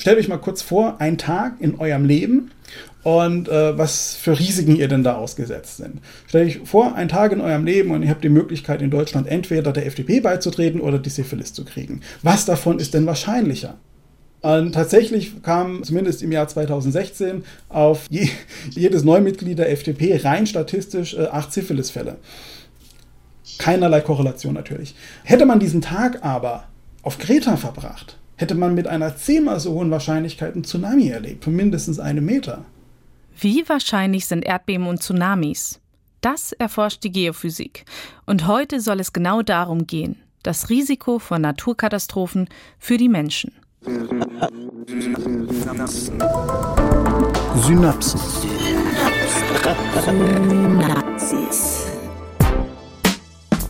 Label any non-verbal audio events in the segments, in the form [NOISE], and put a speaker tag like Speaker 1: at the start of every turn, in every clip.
Speaker 1: stellt euch mal kurz vor, ein Tag in eurem Leben und äh, was für Risiken ihr denn da ausgesetzt sind. Stellt euch vor, ein Tag in eurem Leben und ihr habt die Möglichkeit, in Deutschland entweder der FDP beizutreten oder die Syphilis zu kriegen. Was davon ist denn wahrscheinlicher? Und tatsächlich kam zumindest im Jahr 2016 auf je, jedes Neumitglied der FDP rein statistisch äh, acht Syphilis-Fälle. Keinerlei Korrelation natürlich. Hätte man diesen Tag aber auf Kreta verbracht, hätte man mit einer zehnmal so hohen Wahrscheinlichkeit einen Tsunami erlebt, von mindestens einem Meter.
Speaker 2: Wie wahrscheinlich sind Erdbeben und Tsunamis? Das erforscht die Geophysik. Und heute soll es genau darum gehen, das Risiko von Naturkatastrophen für die Menschen.
Speaker 3: Synapsen.
Speaker 4: Synapsis.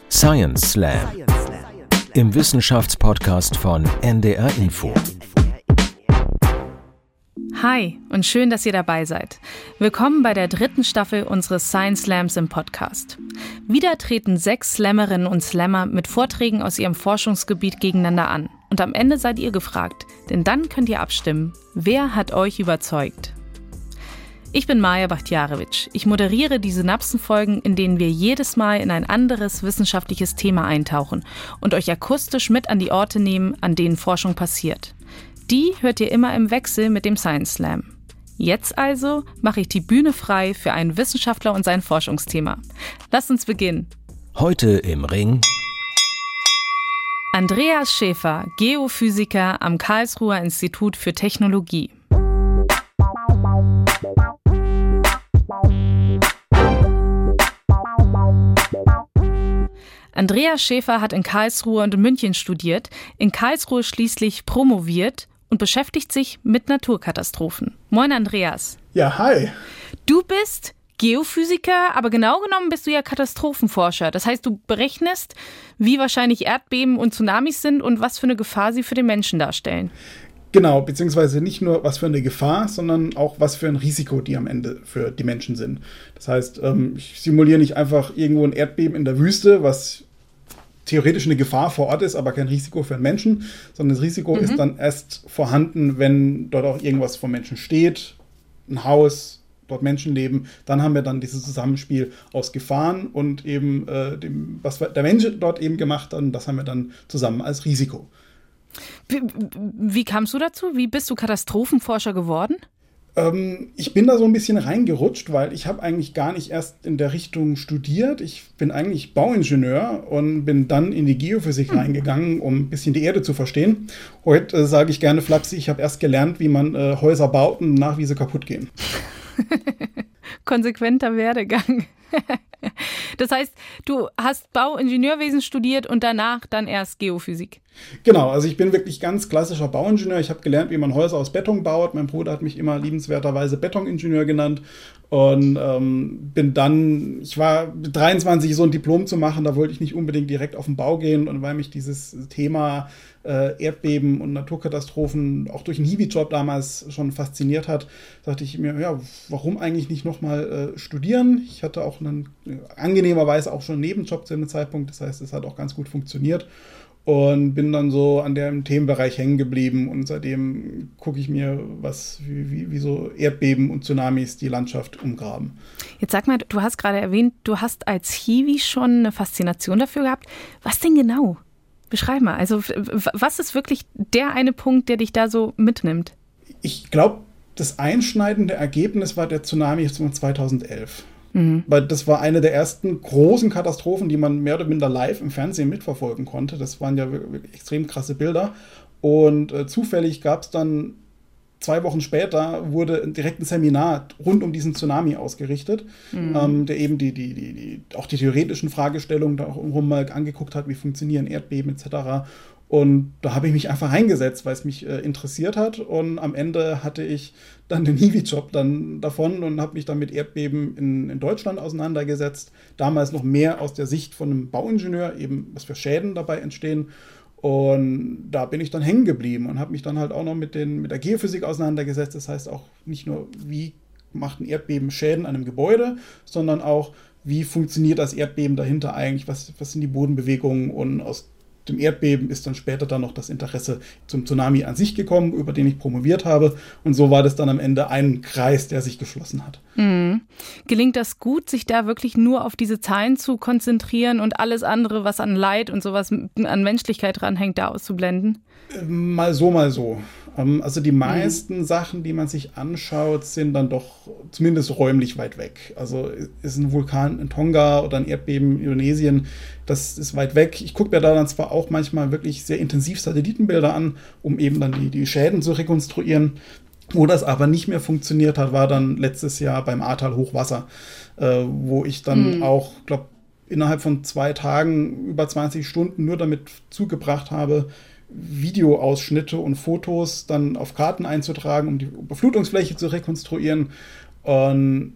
Speaker 3: Science Slam. Im Wissenschaftspodcast von NDR Info.
Speaker 2: Hi und schön, dass ihr dabei seid. Willkommen bei der dritten Staffel unseres Science Slams im Podcast. Wieder treten sechs Slammerinnen und Slammer mit Vorträgen aus ihrem Forschungsgebiet gegeneinander an. Und am Ende seid ihr gefragt, denn dann könnt ihr abstimmen, wer hat euch überzeugt. Ich bin Maja Bachtjarewitsch. Ich moderiere die Synapsenfolgen, in denen wir jedes Mal in ein anderes wissenschaftliches Thema eintauchen und euch akustisch mit an die Orte nehmen, an denen Forschung passiert. Die hört ihr immer im Wechsel mit dem Science Slam. Jetzt also mache ich die Bühne frei für einen Wissenschaftler und sein Forschungsthema. Lasst uns beginnen.
Speaker 3: Heute im Ring
Speaker 2: Andreas Schäfer, Geophysiker am Karlsruher Institut für Technologie. Andreas Schäfer hat in Karlsruhe und in München studiert, in Karlsruhe schließlich promoviert und beschäftigt sich mit Naturkatastrophen. Moin Andreas.
Speaker 1: Ja, hi.
Speaker 2: Du bist Geophysiker, aber genau genommen bist du ja Katastrophenforscher. Das heißt, du berechnest, wie wahrscheinlich Erdbeben und Tsunamis sind und was für eine Gefahr sie für den Menschen darstellen.
Speaker 1: Genau, beziehungsweise nicht nur was für eine Gefahr, sondern auch was für ein Risiko die am Ende für die Menschen sind. Das heißt, ähm, ich simuliere nicht einfach irgendwo ein Erdbeben in der Wüste, was theoretisch eine Gefahr vor Ort ist, aber kein Risiko für einen Menschen, sondern das Risiko mhm. ist dann erst vorhanden, wenn dort auch irgendwas vom Menschen steht, ein Haus, dort Menschen leben, dann haben wir dann dieses Zusammenspiel aus Gefahren und eben äh, dem, was der Mensch dort eben gemacht hat, und das haben wir dann zusammen als Risiko.
Speaker 2: Wie, wie kamst du dazu? Wie bist du Katastrophenforscher geworden?
Speaker 1: Ähm, ich bin da so ein bisschen reingerutscht, weil ich habe eigentlich gar nicht erst in der Richtung studiert. Ich bin eigentlich Bauingenieur und bin dann in die Geophysik hm. reingegangen, um ein bisschen die Erde zu verstehen. Heute äh, sage ich gerne flapsig, ich habe erst gelernt, wie man äh, Häuser baut und nach wie sie kaputt gehen. [LAUGHS]
Speaker 2: Konsequenter Werdegang. [LAUGHS] das heißt, du hast Bauingenieurwesen studiert und danach dann erst Geophysik.
Speaker 1: Genau, also ich bin wirklich ganz klassischer Bauingenieur. Ich habe gelernt, wie man Häuser aus Beton baut. Mein Bruder hat mich immer liebenswerterweise Betoningenieur genannt und ähm, bin dann, ich war 23, so ein Diplom zu machen, da wollte ich nicht unbedingt direkt auf den Bau gehen und weil mich dieses Thema äh, Erdbeben und Naturkatastrophen auch durch einen Hiwi-Job damals schon fasziniert hat, dachte ich mir, ja, warum eigentlich nicht nochmal äh, studieren? Ich hatte auch einen, äh, angenehmerweise auch schon einen Nebenjob zu dem Zeitpunkt, das heißt, es hat auch ganz gut funktioniert und bin dann so an dem Themenbereich hängen geblieben und seitdem gucke ich mir, was wie, wie, wie, so Erdbeben und Tsunamis die Landschaft umgraben.
Speaker 2: Jetzt sag mal, du hast gerade erwähnt, du hast als Hiwi schon eine Faszination dafür gehabt. Was denn genau? Beschreib mal. Also, was ist wirklich der eine Punkt, der dich da so mitnimmt?
Speaker 1: Ich glaube, das einschneidende Ergebnis war der Tsunami 2011. Mhm. Weil das war eine der ersten großen Katastrophen, die man mehr oder minder live im Fernsehen mitverfolgen konnte. Das waren ja extrem krasse Bilder. Und äh, zufällig gab es dann zwei Wochen später wurde direkt ein Seminar rund um diesen Tsunami ausgerichtet, mhm. ähm, der eben die, die, die, die, auch die theoretischen Fragestellungen da auch rum mal angeguckt hat, wie funktionieren Erdbeben etc. Und da habe ich mich einfach reingesetzt, weil es mich äh, interessiert hat. Und am Ende hatte ich dann den Hiwi-Job dann davon und habe mich dann mit Erdbeben in, in Deutschland auseinandergesetzt. Damals noch mehr aus der Sicht von einem Bauingenieur, eben was für Schäden dabei entstehen. Und da bin ich dann hängen geblieben und habe mich dann halt auch noch mit, den, mit der Geophysik auseinandergesetzt. Das heißt auch nicht nur, wie macht ein Erdbeben Schäden an einem Gebäude, sondern auch, wie funktioniert das Erdbeben dahinter eigentlich, was, was sind die Bodenbewegungen und aus dem Erdbeben ist dann später dann noch das Interesse zum Tsunami an sich gekommen, über den ich promoviert habe. Und so war das dann am Ende ein Kreis, der sich geschlossen hat.
Speaker 2: Mhm. Gelingt das gut, sich da wirklich nur auf diese Zahlen zu konzentrieren und alles andere, was an Leid und sowas an Menschlichkeit dranhängt, da auszublenden?
Speaker 1: Mal so, mal so. Ähm, also die meisten mhm. Sachen, die man sich anschaut, sind dann doch zumindest räumlich weit weg. Also ist ein Vulkan in Tonga oder ein Erdbeben in Indonesien, das ist weit weg. Ich gucke mir da dann zwar auch manchmal wirklich sehr intensiv Satellitenbilder an, um eben dann die, die Schäden zu rekonstruieren. Wo das aber nicht mehr funktioniert hat, war dann letztes Jahr beim Ahrtal Hochwasser, äh, wo ich dann mhm. auch, glaube innerhalb von zwei Tagen über 20 Stunden nur damit zugebracht habe, Videoausschnitte und Fotos dann auf Karten einzutragen, um die Überflutungsfläche zu rekonstruieren. Und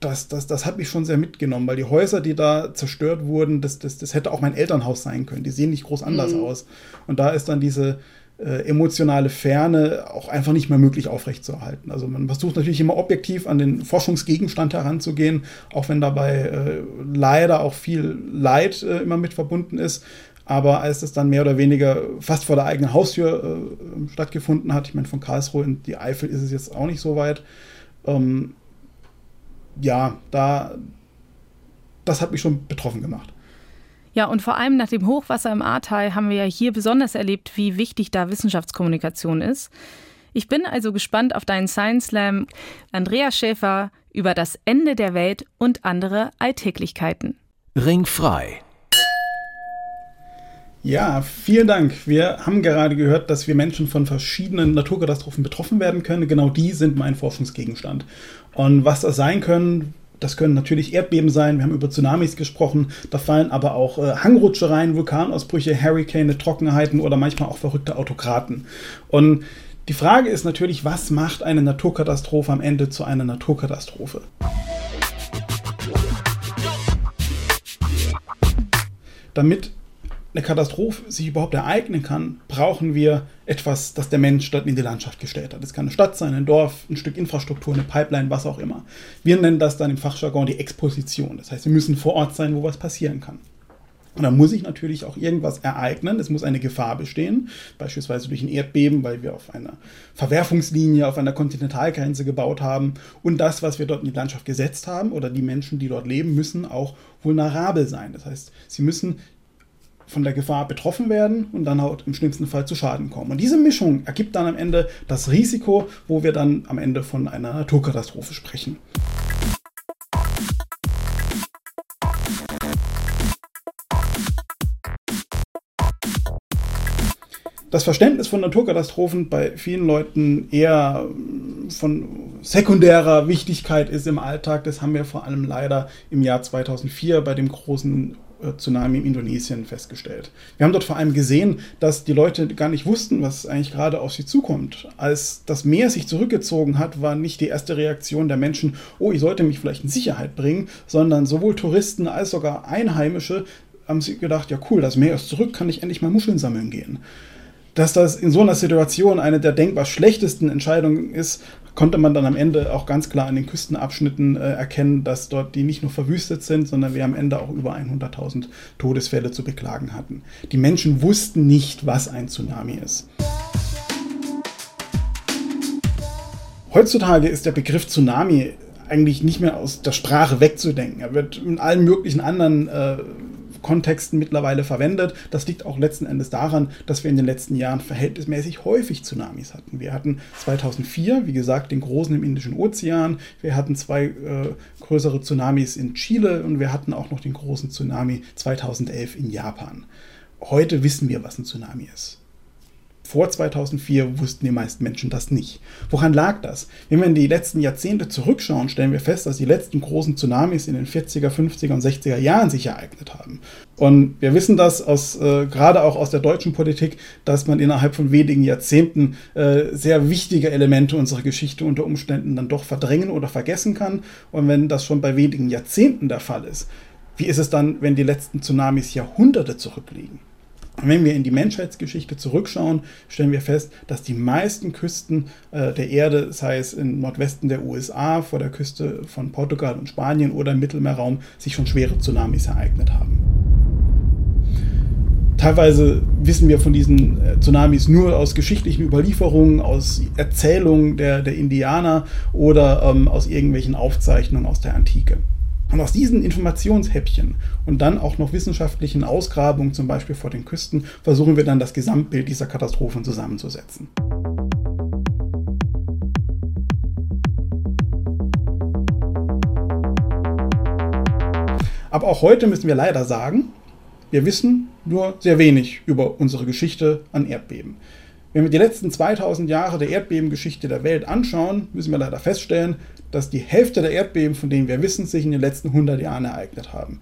Speaker 1: das, das, das hat mich schon sehr mitgenommen, weil die Häuser, die da zerstört wurden, das, das, das hätte auch mein Elternhaus sein können. Die sehen nicht groß anders mhm. aus. Und da ist dann diese äh, emotionale Ferne auch einfach nicht mehr möglich aufrechtzuerhalten. Also man versucht natürlich immer objektiv an den Forschungsgegenstand heranzugehen, auch wenn dabei äh, leider auch viel Leid äh, immer mit verbunden ist. Aber als das dann mehr oder weniger fast vor der eigenen Haustür äh, stattgefunden hat, ich meine, von Karlsruhe in die Eifel ist es jetzt auch nicht so weit. Ähm, ja, da, das hat mich schon betroffen gemacht.
Speaker 2: Ja, und vor allem nach dem Hochwasser im Ahrtal haben wir ja hier besonders erlebt, wie wichtig da Wissenschaftskommunikation ist. Ich bin also gespannt auf deinen Science Slam Andreas Schäfer über das Ende der Welt und andere Alltäglichkeiten.
Speaker 3: Ringfrei
Speaker 1: ja, vielen Dank. Wir haben gerade gehört, dass wir Menschen von verschiedenen Naturkatastrophen betroffen werden können. Genau die sind mein Forschungsgegenstand. Und was das sein können, das können natürlich Erdbeben sein, wir haben über Tsunamis gesprochen, da fallen aber auch äh, Hangrutsche Vulkanausbrüche, Hurricane, Trockenheiten oder manchmal auch verrückte Autokraten. Und die Frage ist natürlich, was macht eine Naturkatastrophe am Ende zu einer Naturkatastrophe? Damit eine Katastrophe sich überhaupt ereignen kann, brauchen wir etwas, das der Mensch dort in die Landschaft gestellt hat. Es kann eine Stadt sein, ein Dorf, ein Stück Infrastruktur, eine Pipeline, was auch immer. Wir nennen das dann im Fachjargon die Exposition. Das heißt, wir müssen vor Ort sein, wo was passieren kann. Und da muss sich natürlich auch irgendwas ereignen. Es muss eine Gefahr bestehen, beispielsweise durch ein Erdbeben, weil wir auf einer Verwerfungslinie, auf einer Kontinentalgrenze gebaut haben. Und das, was wir dort in die Landschaft gesetzt haben, oder die Menschen, die dort leben, müssen auch vulnerabel sein. Das heißt, sie müssen von der Gefahr betroffen werden und dann halt im schlimmsten Fall zu Schaden kommen. Und diese Mischung ergibt dann am Ende das Risiko, wo wir dann am Ende von einer Naturkatastrophe sprechen. das Verständnis von Naturkatastrophen bei vielen Leuten eher von sekundärer Wichtigkeit ist im Alltag. Das haben wir vor allem leider im Jahr 2004 bei dem großen Tsunami in Indonesien festgestellt. Wir haben dort vor allem gesehen, dass die Leute gar nicht wussten, was eigentlich gerade auf sie zukommt. Als das Meer sich zurückgezogen hat, war nicht die erste Reaktion der Menschen, oh, ich sollte mich vielleicht in Sicherheit bringen, sondern sowohl Touristen als sogar Einheimische haben sich gedacht, ja cool, das Meer ist zurück, kann ich endlich mal Muscheln sammeln gehen dass das in so einer Situation eine der denkbar schlechtesten Entscheidungen ist, konnte man dann am Ende auch ganz klar an den Küstenabschnitten äh, erkennen, dass dort die nicht nur verwüstet sind, sondern wir am Ende auch über 100.000 Todesfälle zu beklagen hatten. Die Menschen wussten nicht, was ein Tsunami ist. Heutzutage ist der Begriff Tsunami eigentlich nicht mehr aus der Sprache wegzudenken. Er wird in allen möglichen anderen äh, Kontexten mittlerweile verwendet. Das liegt auch letzten Endes daran, dass wir in den letzten Jahren verhältnismäßig häufig Tsunamis hatten. Wir hatten 2004, wie gesagt, den großen im Indischen Ozean. Wir hatten zwei äh, größere Tsunamis in Chile und wir hatten auch noch den großen Tsunami 2011 in Japan. Heute wissen wir, was ein Tsunami ist. Vor 2004 wussten die meisten Menschen das nicht. Woran lag das? Wenn wir in die letzten Jahrzehnte zurückschauen, stellen wir fest, dass die letzten großen Tsunamis in den 40er, 50er und 60er Jahren sich ereignet haben. Und wir wissen das aus, äh, gerade auch aus der deutschen Politik, dass man innerhalb von wenigen Jahrzehnten äh, sehr wichtige Elemente unserer Geschichte unter Umständen dann doch verdrängen oder vergessen kann. Und wenn das schon bei wenigen Jahrzehnten der Fall ist, wie ist es dann, wenn die letzten Tsunamis Jahrhunderte zurückliegen? Wenn wir in die Menschheitsgeschichte zurückschauen, stellen wir fest, dass die meisten Küsten äh, der Erde, sei es im Nordwesten der USA, vor der Küste von Portugal und Spanien oder im Mittelmeerraum, sich schon schwere Tsunamis ereignet haben. Teilweise wissen wir von diesen äh, Tsunamis nur aus geschichtlichen Überlieferungen, aus Erzählungen der, der Indianer oder ähm, aus irgendwelchen Aufzeichnungen aus der Antike. Und aus diesen Informationshäppchen und dann auch noch wissenschaftlichen Ausgrabungen, zum Beispiel vor den Küsten, versuchen wir dann das Gesamtbild dieser Katastrophen zusammenzusetzen. Aber auch heute müssen wir leider sagen, wir wissen nur sehr wenig über unsere Geschichte an Erdbeben. Wenn wir die letzten 2000 Jahre der Erdbebengeschichte der Welt anschauen, müssen wir leider feststellen, dass die Hälfte der Erdbeben, von denen wir wissen, sich in den letzten 100 Jahren ereignet haben.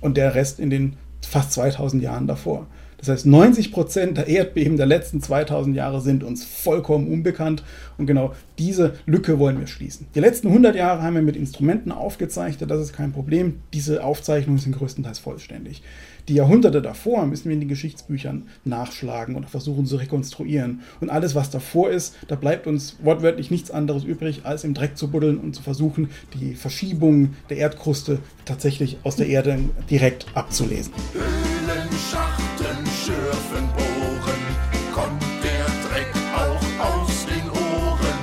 Speaker 1: Und der Rest in den fast 2000 Jahren davor. Das heißt, 90 Prozent der Erdbeben der letzten 2000 Jahre sind uns vollkommen unbekannt und genau diese Lücke wollen wir schließen. Die letzten 100 Jahre haben wir mit Instrumenten aufgezeichnet, das ist kein Problem. Diese Aufzeichnungen sind größtenteils vollständig. Die Jahrhunderte davor müssen wir in den Geschichtsbüchern nachschlagen oder versuchen zu rekonstruieren. Und alles, was davor ist, da bleibt uns wortwörtlich nichts anderes übrig, als im Dreck zu buddeln und zu versuchen, die Verschiebung der Erdkruste tatsächlich aus der Erde direkt abzulesen.
Speaker 5: Höhlen, Schachten, Schürfen, Bohren, kommt der Dreck auch aus den Ohren.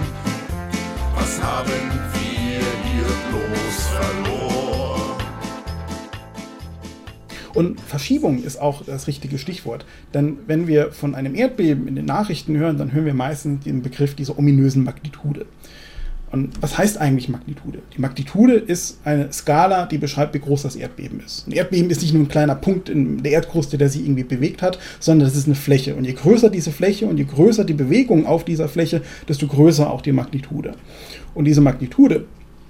Speaker 5: Was haben wir hier bloß verloren?
Speaker 1: Und Verschiebung ist auch das richtige Stichwort. Denn wenn wir von einem Erdbeben in den Nachrichten hören, dann hören wir meistens den Begriff dieser ominösen Magnitude. Und was heißt eigentlich Magnitude? Die Magnitude ist eine Skala, die beschreibt, wie groß das Erdbeben ist. Ein Erdbeben ist nicht nur ein kleiner Punkt in der Erdkruste, der sich irgendwie bewegt hat, sondern das ist eine Fläche. Und je größer diese Fläche und je größer die Bewegung auf dieser Fläche, desto größer auch die Magnitude. Und diese Magnitude,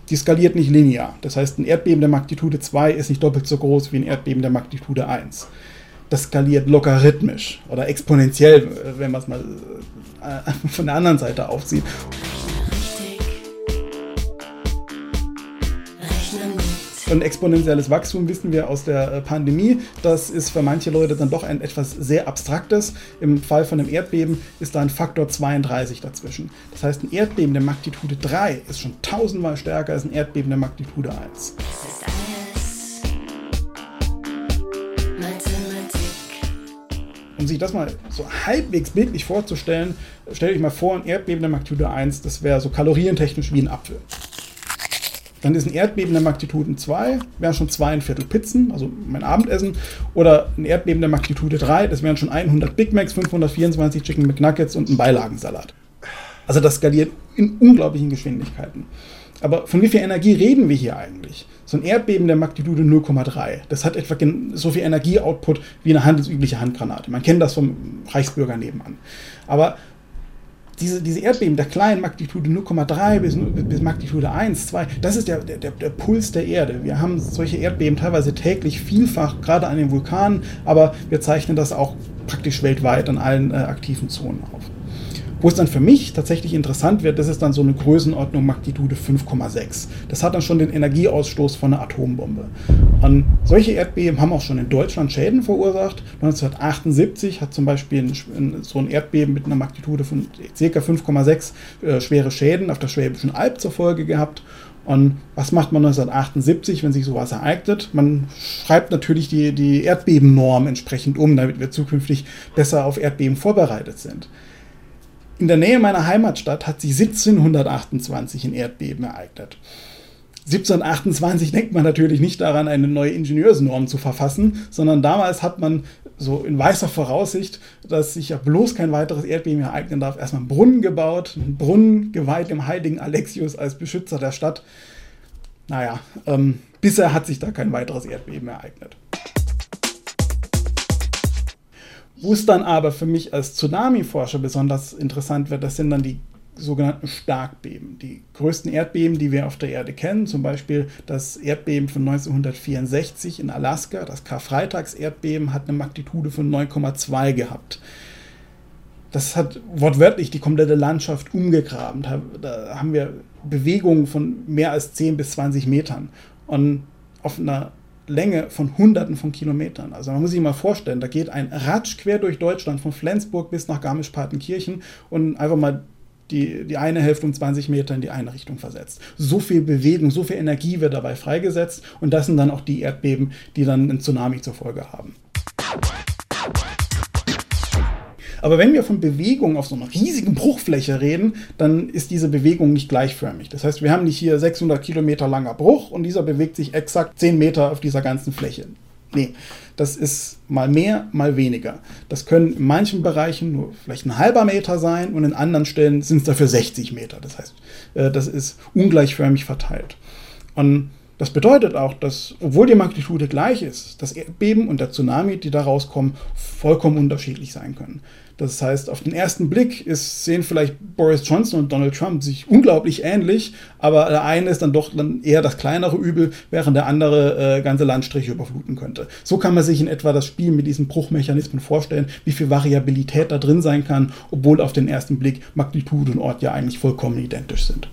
Speaker 1: die skaliert nicht linear. Das heißt, ein Erdbeben der Magnitude 2 ist nicht doppelt so groß wie ein Erdbeben der Magnitude 1. Das skaliert logarithmisch oder exponentiell, wenn man es mal äh, von der anderen Seite aufzieht. Und exponentielles Wachstum wissen wir aus der äh, Pandemie. Das ist für manche Leute dann doch ein etwas sehr abstraktes. Im Fall von einem Erdbeben ist da ein Faktor 32 dazwischen. Das heißt, ein Erdbeben der Magnitude 3 ist schon tausendmal stärker als ein Erdbeben der Magnitude 1.
Speaker 4: Das ist alles Mathematik.
Speaker 1: Um sich das mal so halbwegs bildlich vorzustellen, stell dich mal vor, ein Erdbeben der Magnitude 1, das wäre so kalorientechnisch wie ein Apfel. Dann ist ein Erdbeben der Magnitude 2, wären schon zweieinviertel Pizzen, also mein Abendessen. Oder ein Erdbeben der Magnitude 3, das wären schon 100 Big Macs, 524 Chicken McNuggets und ein Beilagensalat. Also das skaliert in unglaublichen Geschwindigkeiten. Aber von wie viel Energie reden wir hier eigentlich? So ein Erdbeben der Magnitude 0,3. Das hat etwa so viel Energieoutput wie eine handelsübliche Handgranate. Man kennt das vom Reichsbürger nebenan. Aber diese, diese Erdbeben der kleinen Magnitude 0,3 bis, bis Magnitude 1, 2, das ist der, der, der Puls der Erde. Wir haben solche Erdbeben teilweise täglich vielfach, gerade an den Vulkanen, aber wir zeichnen das auch praktisch weltweit an allen äh, aktiven Zonen auf. Wo es dann für mich tatsächlich interessant wird, das ist dann so eine Größenordnung Magnitude 5,6. Das hat dann schon den Energieausstoß von einer Atombombe. Und solche Erdbeben haben auch schon in Deutschland Schäden verursacht. 1978 hat zum Beispiel so ein Erdbeben mit einer Magnitude von ca. 5,6 äh, schwere Schäden auf der Schwäbischen Alb zur Folge gehabt. Und was macht man 1978, wenn sich sowas ereignet? Man schreibt natürlich die, die Erdbebennorm entsprechend um, damit wir zukünftig besser auf Erdbeben vorbereitet sind. In der Nähe meiner Heimatstadt hat sich 1728 ein Erdbeben ereignet. 1728 denkt man natürlich nicht daran, eine neue Ingenieursnorm zu verfassen, sondern damals hat man so in weißer Voraussicht, dass sich ja bloß kein weiteres Erdbeben ereignen darf, erstmal einen Brunnen gebaut, einen Brunnen geweiht dem heiligen Alexius als Beschützer der Stadt. Naja, ähm, bisher hat sich da kein weiteres Erdbeben ereignet. Wo es dann aber für mich als Tsunami-Forscher besonders interessant wird, das sind dann die sogenannten Starkbeben. Die größten Erdbeben, die wir auf der Erde kennen, zum Beispiel das Erdbeben von 1964 in Alaska, das Karfreitagserdbeben, hat eine Magnitude von 9,2 gehabt. Das hat wortwörtlich die komplette Landschaft umgegraben. Da haben wir Bewegungen von mehr als 10 bis 20 Metern. Und auf einer Länge von Hunderten von Kilometern. Also man muss sich mal vorstellen, da geht ein Ratsch quer durch Deutschland von Flensburg bis nach Garmisch-Partenkirchen und einfach mal die, die eine Hälfte um 20 Meter in die eine Richtung versetzt. So viel Bewegung, so viel Energie wird dabei freigesetzt und das sind dann auch die Erdbeben, die dann einen Tsunami zur Folge haben. Aber wenn wir von Bewegung auf so einer riesigen Bruchfläche reden, dann ist diese Bewegung nicht gleichförmig. Das heißt, wir haben nicht hier 600 Kilometer langer Bruch und dieser bewegt sich exakt 10 Meter auf dieser ganzen Fläche. Nee, das ist mal mehr, mal weniger. Das können in manchen Bereichen nur vielleicht ein halber Meter sein und in anderen Stellen sind es dafür 60 Meter. Das heißt, äh, das ist ungleichförmig verteilt. Und das bedeutet auch, dass, obwohl die Magnitude gleich ist, das Erdbeben und der Tsunami, die da rauskommen, vollkommen unterschiedlich sein können. Das heißt, auf den ersten Blick ist, sehen vielleicht Boris Johnson und Donald Trump sich unglaublich ähnlich, aber der eine ist dann doch dann eher das kleinere Übel, während der andere äh, ganze Landstriche überfluten könnte. So kann man sich in etwa das Spiel mit diesen Bruchmechanismen vorstellen, wie viel Variabilität da drin sein kann, obwohl auf den ersten Blick Magnitude und Ort ja eigentlich vollkommen identisch sind.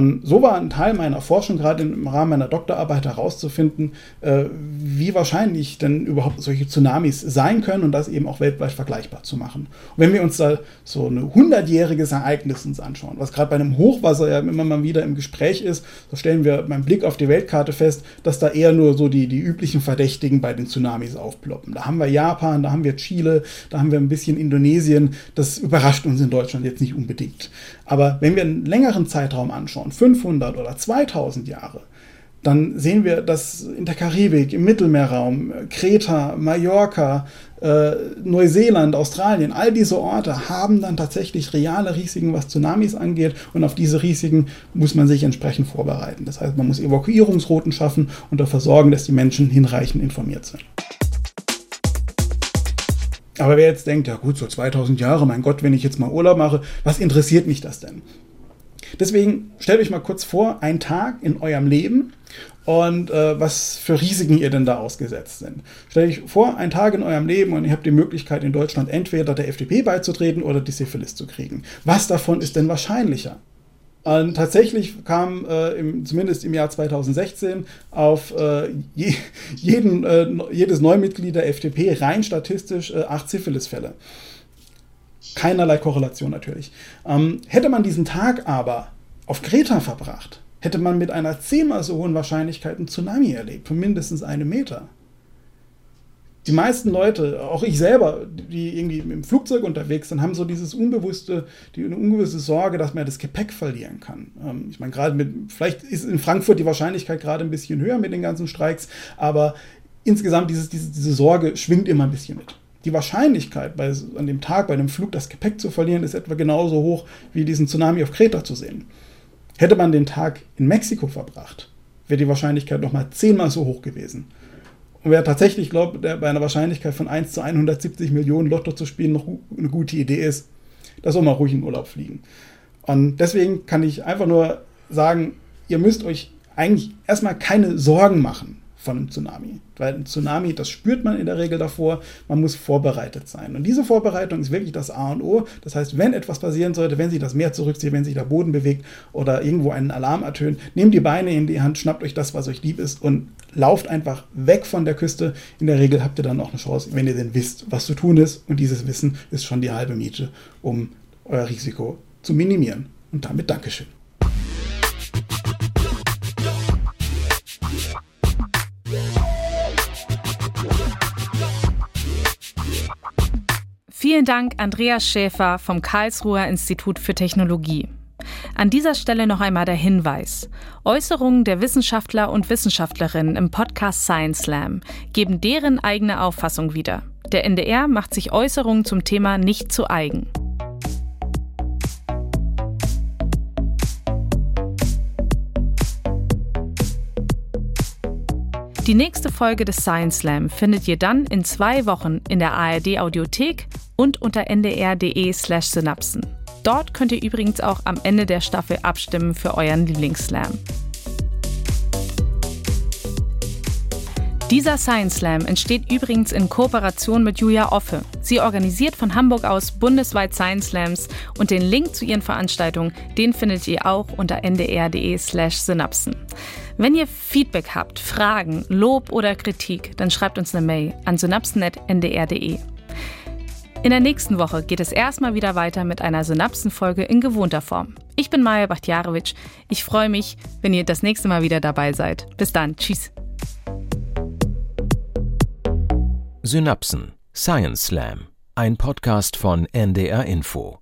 Speaker 1: Und so war ein Teil meiner Forschung, gerade im Rahmen meiner Doktorarbeit, herauszufinden, äh, wie wahrscheinlich denn überhaupt solche Tsunamis sein können und das eben auch weltweit vergleichbar zu machen. Und wenn wir uns da so ein hundertjähriges Ereignis uns anschauen, was gerade bei einem Hochwasser ja immer mal wieder im Gespräch ist, so stellen wir beim Blick auf die Weltkarte fest, dass da eher nur so die, die üblichen Verdächtigen bei den Tsunamis aufploppen. Da haben wir Japan, da haben wir Chile, da haben wir ein bisschen Indonesien. Das überrascht uns in Deutschland jetzt nicht unbedingt. Aber wenn wir einen längeren Zeitraum anschauen, 500 oder 2000 Jahre, dann sehen wir, dass in der Karibik, im Mittelmeerraum, Kreta, Mallorca, äh, Neuseeland, Australien, all diese Orte haben dann tatsächlich reale Risiken, was Tsunamis angeht. Und auf diese Risiken muss man sich entsprechend vorbereiten. Das heißt, man muss Evakuierungsrouten schaffen und dafür sorgen, dass die Menschen hinreichend informiert sind. Aber wer jetzt denkt, ja gut, so 2000 Jahre, mein Gott, wenn ich jetzt mal Urlaub mache, was interessiert mich das denn? Deswegen stellt euch mal kurz vor, ein Tag in eurem Leben und äh, was für Risiken ihr denn da ausgesetzt sind. Stellt euch vor, ein Tag in eurem Leben und ihr habt die Möglichkeit in Deutschland entweder der FDP beizutreten oder die Syphilis zu kriegen. Was davon ist denn wahrscheinlicher? Und tatsächlich kam äh, im, zumindest im Jahr 2016 auf äh, je, jeden, äh, jedes Neumitglied der FDP rein statistisch äh, acht Syphilis-Fälle. Keinerlei Korrelation natürlich. Ähm, hätte man diesen Tag aber auf Kreta verbracht, hätte man mit einer zehnmal so hohen Wahrscheinlichkeit einen Tsunami erlebt, von mindestens einem Meter die meisten Leute, auch ich selber, die irgendwie im Flugzeug unterwegs sind, haben so dieses unbewusste, die unbewusste Sorge, dass man das Gepäck verlieren kann. Ähm, ich meine, gerade mit, vielleicht ist in Frankfurt die Wahrscheinlichkeit gerade ein bisschen höher mit den ganzen Streiks, aber insgesamt dieses, diese, diese Sorge schwingt immer ein bisschen mit. Die Wahrscheinlichkeit, bei, an dem Tag bei einem Flug das Gepäck zu verlieren, ist etwa genauso hoch wie diesen Tsunami auf Kreta zu sehen. Hätte man den Tag in Mexiko verbracht, wäre die Wahrscheinlichkeit nochmal zehnmal so hoch gewesen. Und wer tatsächlich glaubt, der bei einer Wahrscheinlichkeit von 1 zu 170 Millionen Lotto zu spielen noch eine gute Idee ist, der soll mal ruhig in Urlaub fliegen. Und deswegen kann ich einfach nur sagen, ihr müsst euch eigentlich erstmal keine Sorgen machen von einem Tsunami. Weil ein Tsunami, das spürt man in der Regel davor, man muss vorbereitet sein. Und diese Vorbereitung ist wirklich das A und O. Das heißt, wenn etwas passieren sollte, wenn sich das Meer zurückzieht, wenn sich der Boden bewegt oder irgendwo einen Alarm ertönt, nehmt die Beine in die Hand, schnappt euch das, was euch lieb ist und lauft einfach weg von der Küste. In der Regel habt ihr dann auch eine Chance, wenn ihr denn wisst, was zu tun ist. Und dieses Wissen ist schon die halbe Miete, um euer Risiko zu minimieren. Und damit Dankeschön.
Speaker 2: Vielen Dank, Andreas Schäfer vom Karlsruher Institut für Technologie. An dieser Stelle noch einmal der Hinweis. Äußerungen der Wissenschaftler und Wissenschaftlerinnen im Podcast Science Slam geben deren eigene Auffassung wieder. Der NDR macht sich Äußerungen zum Thema nicht zu eigen. Die nächste Folge des Science Slam findet ihr dann in zwei Wochen in der ARD Audiothek und unter ndr.de/synapsen. Dort könnt ihr übrigens auch am Ende der Staffel abstimmen für euren Lieblingsslam. Dieser Science Slam entsteht übrigens in Kooperation mit Julia Offe. Sie organisiert von Hamburg aus bundesweit Science Slams und den Link zu ihren Veranstaltungen, den findet ihr auch unter ndr.de/synapsen. Wenn ihr Feedback habt, Fragen, Lob oder Kritik, dann schreibt uns eine Mail an synapsen.ndr.de. In der nächsten Woche geht es erstmal wieder weiter mit einer Synapsenfolge in gewohnter Form. Ich bin Maja Bachtjarewitsch. Ich freue mich, wenn ihr das nächste Mal wieder dabei seid. Bis dann. Tschüss.
Speaker 3: Synapsen Science Slam, ein Podcast von NDR Info.